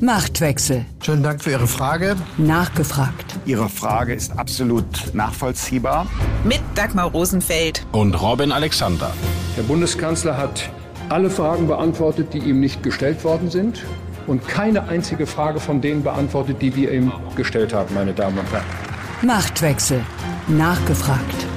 Machtwechsel. Schönen Dank für Ihre Frage. Nachgefragt. Ihre Frage ist absolut nachvollziehbar. Mit Dagmar Rosenfeld. Und Robin Alexander. Der Bundeskanzler hat alle Fragen beantwortet, die ihm nicht gestellt worden sind. Und keine einzige Frage von denen beantwortet, die wir ihm gestellt haben, meine Damen und Herren. Machtwechsel. Nachgefragt.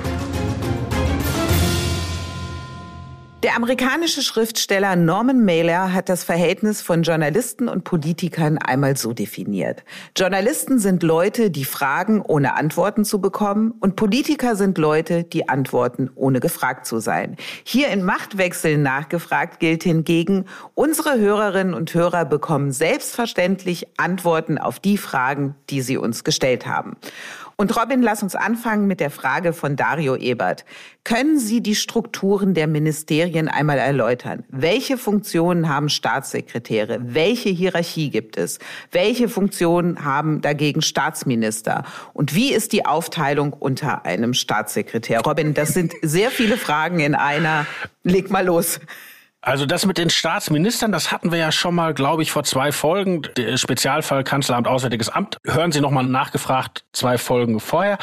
Der amerikanische Schriftsteller Norman Mailer hat das Verhältnis von Journalisten und Politikern einmal so definiert. Journalisten sind Leute, die fragen, ohne Antworten zu bekommen, und Politiker sind Leute, die antworten, ohne gefragt zu sein. Hier in Machtwechseln nachgefragt gilt hingegen, unsere Hörerinnen und Hörer bekommen selbstverständlich Antworten auf die Fragen, die sie uns gestellt haben. Und Robin, lass uns anfangen mit der Frage von Dario Ebert. Können Sie die Strukturen der Ministerien einmal erläutern? Welche Funktionen haben Staatssekretäre? Welche Hierarchie gibt es? Welche Funktionen haben dagegen Staatsminister? Und wie ist die Aufteilung unter einem Staatssekretär? Robin, das sind sehr viele Fragen in einer. Leg mal los. Also das mit den Staatsministern, das hatten wir ja schon mal, glaube ich, vor zwei Folgen. Der Spezialfall Kanzleramt, Auswärtiges Amt. Hören Sie nochmal nachgefragt, zwei Folgen vorher.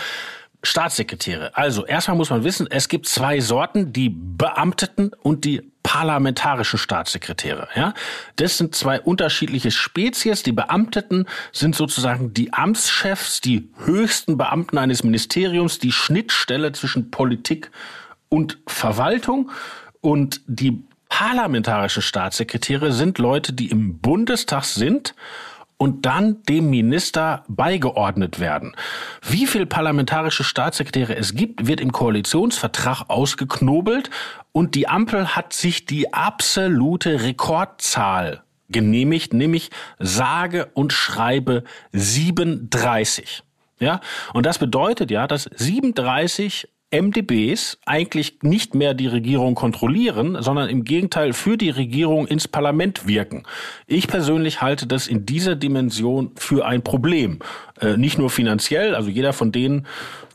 Staatssekretäre. Also erstmal muss man wissen, es gibt zwei Sorten, die Beamteten und die parlamentarischen Staatssekretäre. Ja, das sind zwei unterschiedliche Spezies. Die Beamteten sind sozusagen die Amtschefs, die höchsten Beamten eines Ministeriums, die Schnittstelle zwischen Politik und Verwaltung. Und die parlamentarische Staatssekretäre sind Leute, die im Bundestag sind und dann dem Minister beigeordnet werden. Wie viel parlamentarische Staatssekretäre es gibt, wird im Koalitionsvertrag ausgeknobelt und die Ampel hat sich die absolute Rekordzahl genehmigt, nämlich sage und schreibe 37. Ja, und das bedeutet ja, dass 37 MDBs eigentlich nicht mehr die Regierung kontrollieren, sondern im Gegenteil für die Regierung ins Parlament wirken. Ich persönlich halte das in dieser Dimension für ein Problem. Äh, nicht nur finanziell, also jeder von denen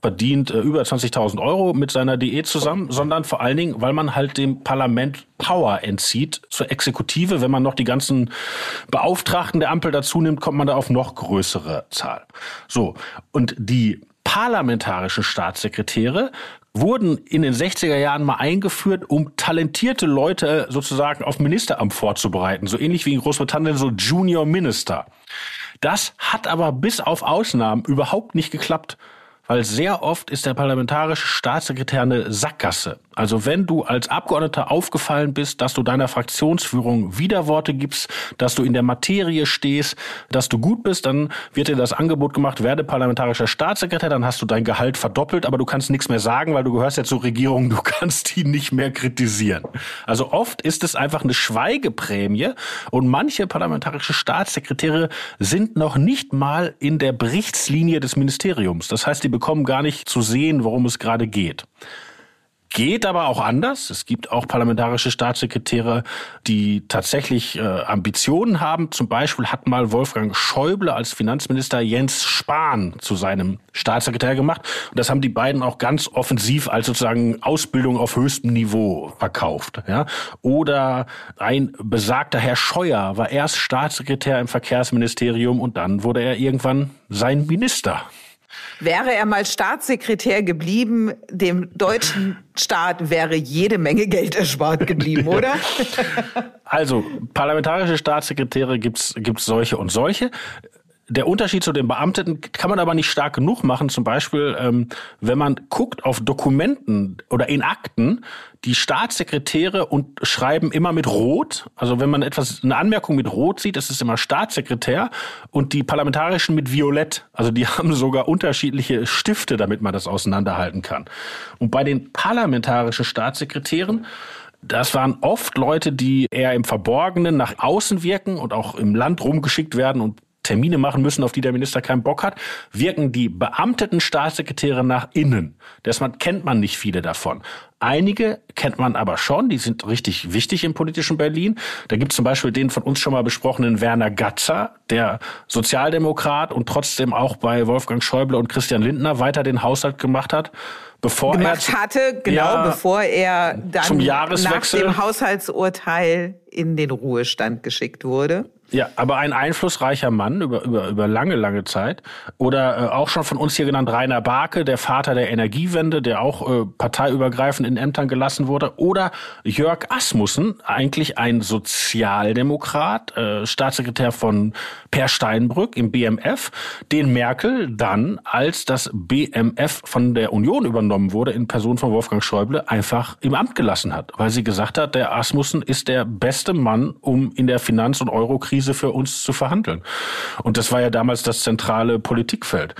verdient äh, über 20.000 Euro mit seiner DE zusammen, sondern vor allen Dingen, weil man halt dem Parlament Power entzieht zur Exekutive. Wenn man noch die ganzen Beauftragten der Ampel dazu nimmt, kommt man da auf noch größere Zahl. So. Und die parlamentarischen Staatssekretäre wurden in den 60er Jahren mal eingeführt, um talentierte Leute sozusagen auf Ministeramt vorzubereiten. So ähnlich wie in Großbritannien so Junior Minister. Das hat aber bis auf Ausnahmen überhaupt nicht geklappt weil sehr oft ist der parlamentarische Staatssekretär eine Sackgasse. Also wenn du als Abgeordneter aufgefallen bist, dass du deiner Fraktionsführung Widerworte gibst, dass du in der Materie stehst, dass du gut bist, dann wird dir das Angebot gemacht, werde parlamentarischer Staatssekretär, dann hast du dein Gehalt verdoppelt, aber du kannst nichts mehr sagen, weil du gehörst ja zur Regierung, du kannst die nicht mehr kritisieren. Also oft ist es einfach eine Schweigeprämie und manche parlamentarische Staatssekretäre sind noch nicht mal in der Berichtslinie des Ministeriums. Das heißt, die bekommen gar nicht zu sehen, worum es gerade geht. Geht aber auch anders. Es gibt auch parlamentarische Staatssekretäre, die tatsächlich äh, Ambitionen haben. Zum Beispiel hat mal Wolfgang Schäuble als Finanzminister Jens Spahn zu seinem Staatssekretär gemacht. Und das haben die beiden auch ganz offensiv als sozusagen Ausbildung auf höchstem Niveau verkauft. Ja? Oder ein besagter Herr Scheuer war erst Staatssekretär im Verkehrsministerium und dann wurde er irgendwann sein Minister. Wäre er mal Staatssekretär geblieben, dem deutschen Staat wäre jede Menge Geld erspart geblieben, oder? also, parlamentarische Staatssekretäre gibt's gibt's solche und solche der Unterschied zu den Beamteten kann man aber nicht stark genug machen. Zum Beispiel, ähm, wenn man guckt auf Dokumenten oder in Akten, die Staatssekretäre und schreiben immer mit Rot. Also wenn man etwas, eine Anmerkung mit Rot sieht, ist immer Staatssekretär und die parlamentarischen mit Violett. Also die haben sogar unterschiedliche Stifte, damit man das auseinanderhalten kann. Und bei den parlamentarischen Staatssekretären das waren oft Leute, die eher im Verborgenen nach außen wirken und auch im Land rumgeschickt werden und Termine machen müssen, auf die der Minister keinen Bock hat, wirken die beamteten Staatssekretäre nach innen. Deshalb kennt man nicht viele davon. Einige kennt man aber schon, die sind richtig wichtig im politischen Berlin. Da gibt es zum Beispiel den von uns schon mal besprochenen Werner Gatzer, der Sozialdemokrat und trotzdem auch bei Wolfgang Schäuble und Christian Lindner weiter den Haushalt gemacht hat. Bevor gemacht er hatte, genau, ja, bevor er dann zum Jahreswechsel nach dem Haushaltsurteil in den Ruhestand geschickt wurde. Ja, aber ein einflussreicher Mann über, über, über lange, lange Zeit. Oder äh, auch schon von uns hier genannt Rainer Barke, der Vater der Energiewende, der auch äh, parteiübergreifend in Ämtern gelassen wurde. Oder Jörg Asmussen, eigentlich ein Sozialdemokrat, äh, Staatssekretär von Per Steinbrück im BMF, den Merkel dann, als das BMF von der Union übernommen wurde, in Person von Wolfgang Schäuble, einfach im Amt gelassen hat. Weil sie gesagt hat, der Asmussen ist der beste Mann, um in der Finanz- und Eurokrise Krise für uns zu verhandeln. Und das war ja damals das zentrale Politikfeld.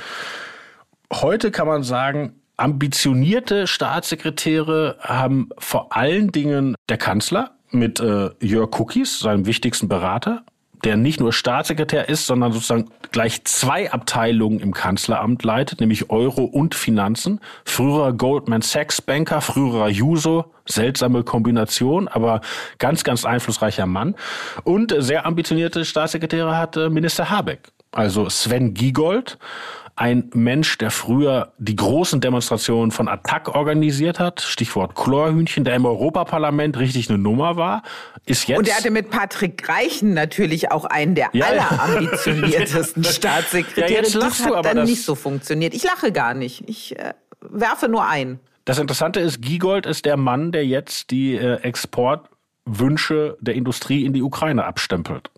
Heute kann man sagen, ambitionierte Staatssekretäre haben vor allen Dingen der Kanzler mit äh, Jörg Cookies, seinem wichtigsten Berater, der nicht nur Staatssekretär ist, sondern sozusagen gleich zwei Abteilungen im Kanzleramt leitet, nämlich Euro und Finanzen. Früherer Goldman Sachs Banker, früherer Juso, seltsame Kombination, aber ganz, ganz einflussreicher Mann. Und sehr ambitionierte Staatssekretäre hatte Minister Habeck. Also Sven Giegold, ein Mensch, der früher die großen Demonstrationen von Attac organisiert hat, Stichwort Chlorhühnchen, der im Europaparlament richtig eine Nummer war, ist jetzt... Und er hatte mit Patrick Reichen natürlich auch einen der ja, allerambitioniertesten. Staatssekretäre. Ja, jetzt lachst das hat du, aber dann das nicht so funktioniert. Ich lache gar nicht. Ich äh, werfe nur ein. Das Interessante ist, Giegold ist der Mann, der jetzt die äh, Exportwünsche der Industrie in die Ukraine abstempelt.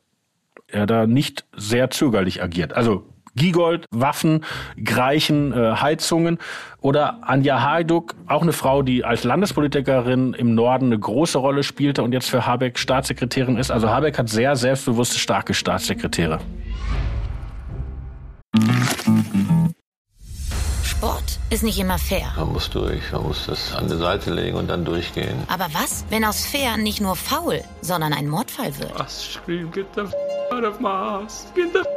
Er da nicht sehr zögerlich agiert. Also Giegold, Waffen, Greichen, äh, Heizungen oder Anja Hajduk, auch eine Frau, die als Landespolitikerin im Norden eine große Rolle spielte und jetzt für Habeck Staatssekretärin ist. Also Habeck hat sehr selbstbewusste, starke Staatssekretäre. Sport ist nicht immer fair. Man muss durch, man muss das an die Seite legen und dann durchgehen. Aber was, wenn aus fair nicht nur faul, sondern ein Mordfall wird? Was scream, get the f out of Mars, get the f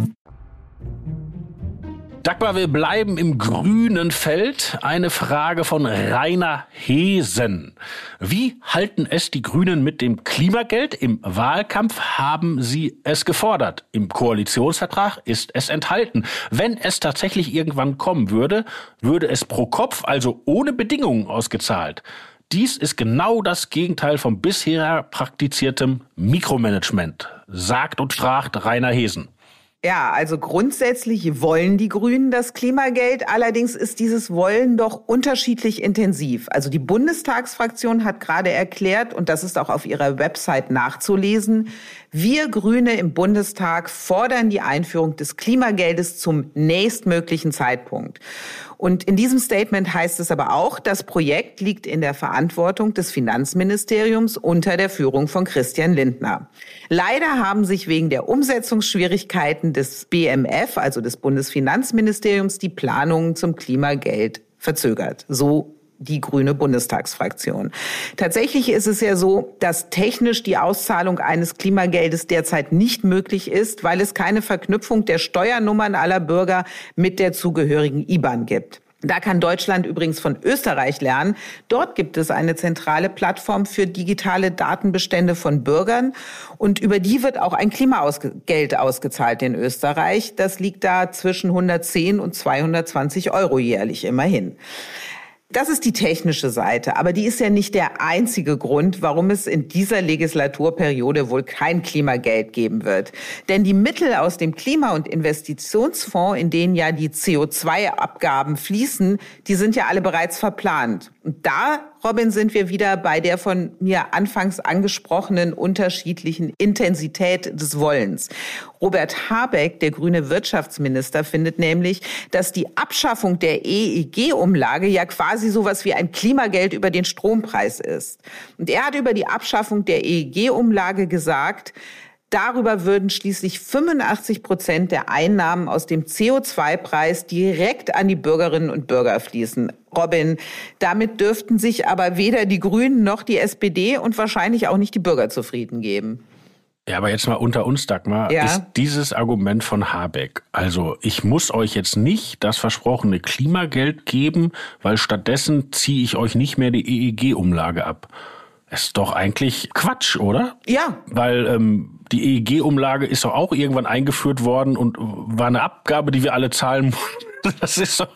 Dagmar, wir bleiben im grünen Feld. Eine Frage von Rainer Hesen. Wie halten es die Grünen mit dem Klimageld? Im Wahlkampf haben sie es gefordert. Im Koalitionsvertrag ist es enthalten. Wenn es tatsächlich irgendwann kommen würde, würde es pro Kopf, also ohne Bedingungen ausgezahlt. Dies ist genau das Gegenteil vom bisher praktiziertem Mikromanagement, sagt und fragt Rainer Hesen. Ja, also grundsätzlich wollen die Grünen das Klimageld. Allerdings ist dieses Wollen doch unterschiedlich intensiv. Also die Bundestagsfraktion hat gerade erklärt, und das ist auch auf ihrer Website nachzulesen, wir Grüne im Bundestag fordern die Einführung des Klimageldes zum nächstmöglichen Zeitpunkt. Und in diesem Statement heißt es aber auch, das Projekt liegt in der Verantwortung des Finanzministeriums unter der Führung von Christian Lindner. Leider haben sich wegen der Umsetzungsschwierigkeiten des BMF, also des Bundesfinanzministeriums, die Planungen zum Klimageld verzögert. So die grüne Bundestagsfraktion. Tatsächlich ist es ja so, dass technisch die Auszahlung eines Klimageldes derzeit nicht möglich ist, weil es keine Verknüpfung der Steuernummern aller Bürger mit der zugehörigen IBAN gibt. Da kann Deutschland übrigens von Österreich lernen. Dort gibt es eine zentrale Plattform für digitale Datenbestände von Bürgern und über die wird auch ein Klimageld ausgezahlt in Österreich. Das liegt da zwischen 110 und 220 Euro jährlich immerhin. Das ist die technische Seite, aber die ist ja nicht der einzige Grund, warum es in dieser Legislaturperiode wohl kein Klimageld geben wird. Denn die Mittel aus dem Klima- und Investitionsfonds, in denen ja die CO2-Abgaben fließen, die sind ja alle bereits verplant. Und da, Robin, sind wir wieder bei der von mir anfangs angesprochenen unterschiedlichen Intensität des Wollens. Robert Habeck, der grüne Wirtschaftsminister, findet nämlich, dass die Abschaffung der EEG-Umlage ja quasi sowas wie ein Klimageld über den Strompreis ist. Und er hat über die Abschaffung der EEG-Umlage gesagt, Darüber würden schließlich 85 Prozent der Einnahmen aus dem CO2-Preis direkt an die Bürgerinnen und Bürger fließen. Robin, damit dürften sich aber weder die Grünen noch die SPD und wahrscheinlich auch nicht die Bürger zufrieden geben. Ja, aber jetzt mal unter uns, Dagmar, Ja. ist dieses Argument von Habeck. Also ich muss euch jetzt nicht das versprochene Klimageld geben, weil stattdessen ziehe ich euch nicht mehr die EEG-Umlage ab. Ist doch eigentlich Quatsch, oder? Ja. Weil ähm, die EEG-Umlage ist doch auch irgendwann eingeführt worden und war eine Abgabe, die wir alle zahlen mussten. Das ist doch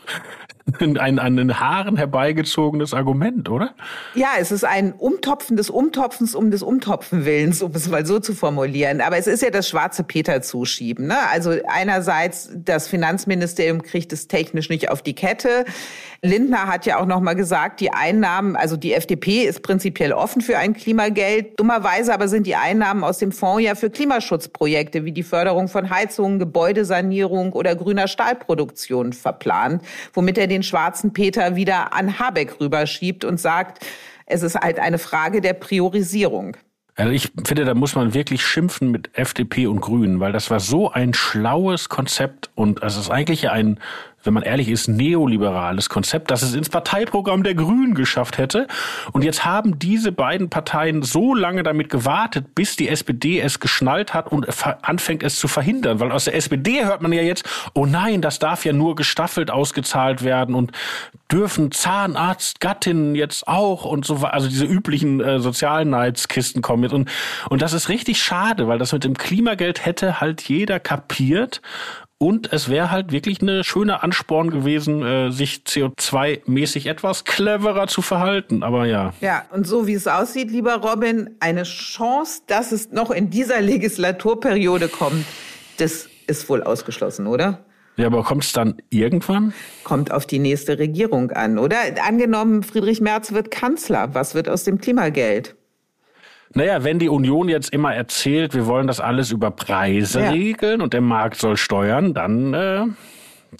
ein, an den Haaren herbeigezogenes Argument, oder? Ja, es ist ein Umtopfen des Umtopfens um des Umtopfen-Willens, um es mal so zu formulieren. Aber es ist ja das schwarze Peter-Zuschieben. Ne? Also einerseits, das Finanzministerium kriegt es technisch nicht auf die Kette. Lindner hat ja auch noch mal gesagt, die Einnahmen, also die FDP ist prinzipiell offen für ein Klimageld. Dummerweise aber sind die Einnahmen aus dem Fonds ja für Klimaschutzprojekte wie die Förderung von Heizungen, Gebäudesanierung oder grüner Stahlproduktion verplant, womit er den schwarzen Peter wieder an Habeck rüberschiebt und sagt, es ist halt eine Frage der Priorisierung. Also ich finde, da muss man wirklich schimpfen mit FDP und Grünen, weil das war so ein schlaues Konzept und es ist eigentlich ein, wenn man ehrlich ist, neoliberales Konzept, das es ins Parteiprogramm der Grünen geschafft hätte. Und jetzt haben diese beiden Parteien so lange damit gewartet, bis die SPD es geschnallt hat und anfängt es zu verhindern. Weil aus der SPD hört man ja jetzt, oh nein, das darf ja nur gestaffelt ausgezahlt werden und dürfen Zahnarztgattinnen jetzt auch und so weiter. Also diese üblichen äh, Sozialneidskisten kommen jetzt. Und, und das ist richtig schade, weil das mit dem Klimageld hätte halt jeder kapiert. Und es wäre halt wirklich eine schöne Ansporn gewesen, äh, sich CO2-mäßig etwas cleverer zu verhalten. Aber ja. Ja, und so wie es aussieht, lieber Robin, eine Chance, dass es noch in dieser Legislaturperiode kommt, das ist wohl ausgeschlossen, oder? Ja, aber kommt es dann irgendwann? Kommt auf die nächste Regierung an, oder? Angenommen, Friedrich Merz wird Kanzler. Was wird aus dem Klimageld? Naja, wenn die Union jetzt immer erzählt, wir wollen das alles über Preise Ja. regeln und der Markt soll steuern, dann äh,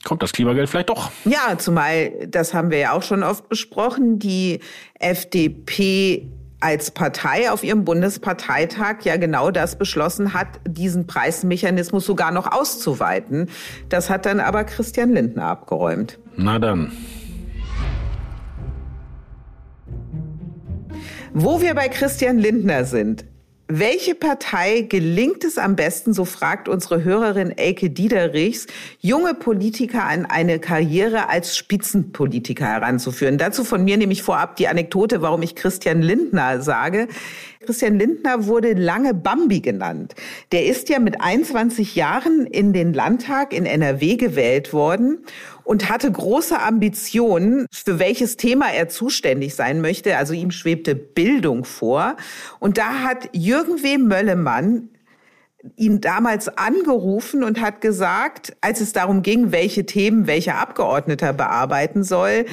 kommt das Klimageld vielleicht doch. Ja, zumal, das haben wir ja auch schon oft besprochen, die FDP als Partei auf ihrem Bundesparteitag ja genau das beschlossen hat, diesen Preismechanismus sogar noch auszuweiten. Das hat dann aber Christian Lindner abgeräumt. Na dann. Wo wir bei Christian Lindner sind, welche Partei gelingt es am besten, so fragt unsere Hörerin Elke Diederichs, junge Politiker an eine Karriere als Spitzenpolitiker heranzuführen? Dazu von mir nämlich vorab die Anekdote, warum ich Christian Lindner sage. Christian Lindner wurde lange Bambi genannt. Der ist ja mit 21 Jahren in den Landtag in NRW gewählt worden und hatte große Ambitionen, für welches Thema er zuständig sein möchte. Also ihm schwebte Bildung vor. Und da hat Jürgen W. Möllemann ihn damals angerufen und hat gesagt, als es darum ging, welche Themen welcher Abgeordneter bearbeiten soll,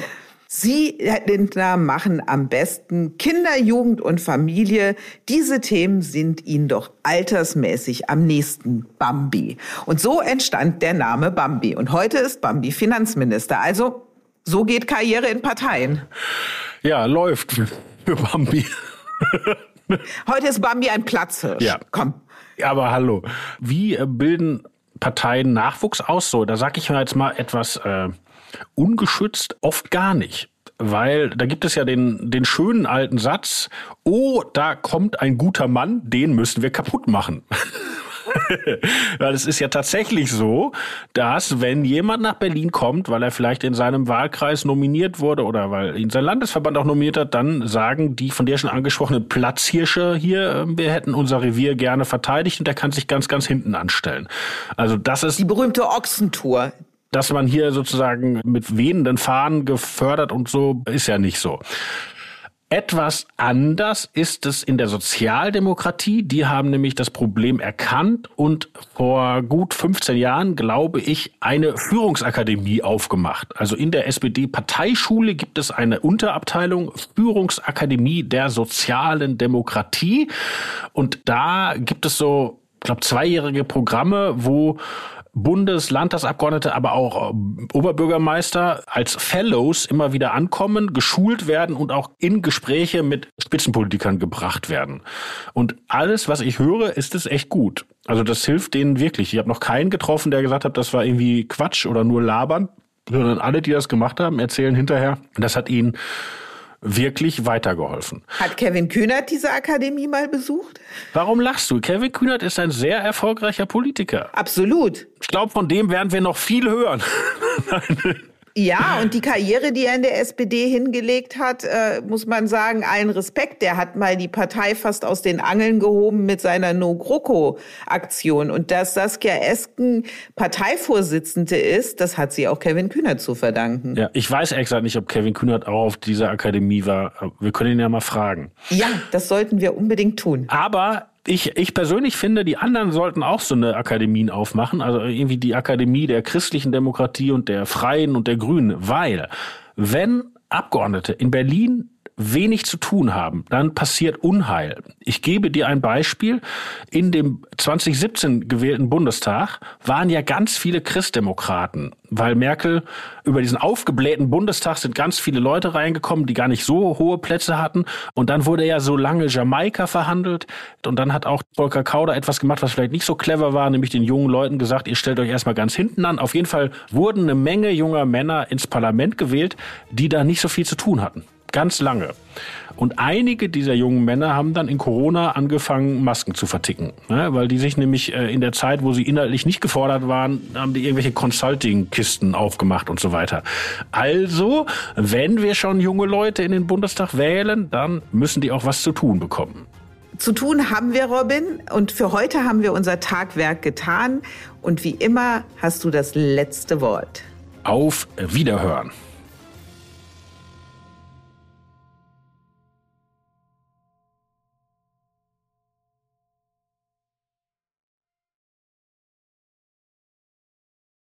Sie, Herr Lindner, machen am besten Kinder, Jugend und Familie. Diese Themen sind Ihnen doch altersmäßig am nächsten Bambi. Und so entstand der Name Bambi. Und heute ist Bambi Finanzminister. Also so geht Karriere in Parteien. Ja, läuft für Bambi. Heute ist Bambi ein Platzhirsch. Ja. Komm. Aber hallo, wie äh, bilden Parteien Nachwuchs aus? So, da sage ich mir jetzt mal etwas äh, ungeschützt, oft gar nicht. Weil da gibt es ja den, den schönen alten Satz, oh, da kommt ein guter Mann, den müssen wir kaputt machen. Weil es ist ja tatsächlich so, dass wenn jemand nach Berlin kommt, weil er vielleicht in seinem Wahlkreis nominiert wurde oder weil ihn sein Landesverband auch nominiert hat, dann sagen die von dir schon angesprochenen Platzhirsche hier, äh, wir hätten unser Revier gerne verteidigt und der kann sich ganz, ganz hinten anstellen. Also das ist Die berühmte Ochsentour. Dass man hier sozusagen mit wehenden Fahnen gefördert und so, ist ja nicht so. Etwas anders ist es in der Sozialdemokratie. Die haben nämlich das Problem erkannt und vor gut 15 Jahren, glaube ich, eine Führungsakademie aufgemacht. Also in der SPD-Parteischule gibt es eine Unterabteilung Führungsakademie der sozialen Demokratie. Und da gibt es so, ich glaube, zweijährige Programme, wo Bundes-, Landtagsabgeordnete, aber auch äh, Oberbürgermeister als Fellows immer wieder ankommen, geschult werden und auch in Gespräche mit Spitzenpolitikern gebracht werden. Und alles, was ich höre, ist es echt gut. Also das hilft denen wirklich. Ich habe noch keinen getroffen, der gesagt hat, das war irgendwie Quatsch oder nur labern, sondern alle, die das gemacht haben, erzählen hinterher, das hat ihnen wirklich weitergeholfen. Hat Kevin Kühnert diese Akademie mal besucht? Warum lachst du? Kevin Kühnert ist ein sehr erfolgreicher Politiker. Absolut. Ich glaube, von dem werden wir noch viel hören. Ja, und die Karriere, die er in der SPD hingelegt hat, äh, muss man sagen, allen Respekt. Der hat mal die Partei fast aus den Angeln gehoben mit seiner No-GroKo-Aktion. Und dass Saskia Esken Parteivorsitzende ist, das hat sie auch Kevin Kühnert zu verdanken. Ja, ich weiß exakt nicht, ob Kevin Kühnert auch auf dieser Akademie war. Wir können ihn ja mal fragen. Ja, das sollten wir unbedingt tun. Aber ich, ich persönlich finde, die anderen sollten auch so eine Akademien aufmachen, also irgendwie die Akademie der christlichen Demokratie und der Freien und der Grünen, weil wenn Abgeordnete in Berlin wenig zu tun haben, dann passiert Unheil. Ich gebe dir ein Beispiel. In dem 2017 gewählten Bundestag waren ja ganz viele Christdemokraten, weil Merkel über diesen aufgeblähten Bundestag sind ganz viele Leute reingekommen, die gar nicht so hohe Plätze hatten. Und dann wurde ja so lange Jamaika verhandelt. Und dann hat auch Volker Kauder etwas gemacht, was vielleicht nicht so clever war, nämlich den jungen Leuten gesagt, ihr stellt euch erstmal ganz hinten an. Auf jeden Fall wurden eine Menge junger Männer ins Parlament gewählt, die da nicht so viel zu tun hatten ganz lange. Und einige dieser jungen Männer haben dann in Corona angefangen, Masken zu verticken. Ne? Weil die sich nämlich äh, in der Zeit, wo sie inhaltlich nicht gefordert waren, haben die irgendwelche Consulting-Kisten aufgemacht und so weiter. Also, wenn wir schon junge Leute in den Bundestag wählen, dann müssen die auch was zu tun bekommen. Zu tun haben wir, Robin. Und für heute haben wir unser Tagwerk getan. Und wie immer hast du das letzte Wort. Auf Wiederhören.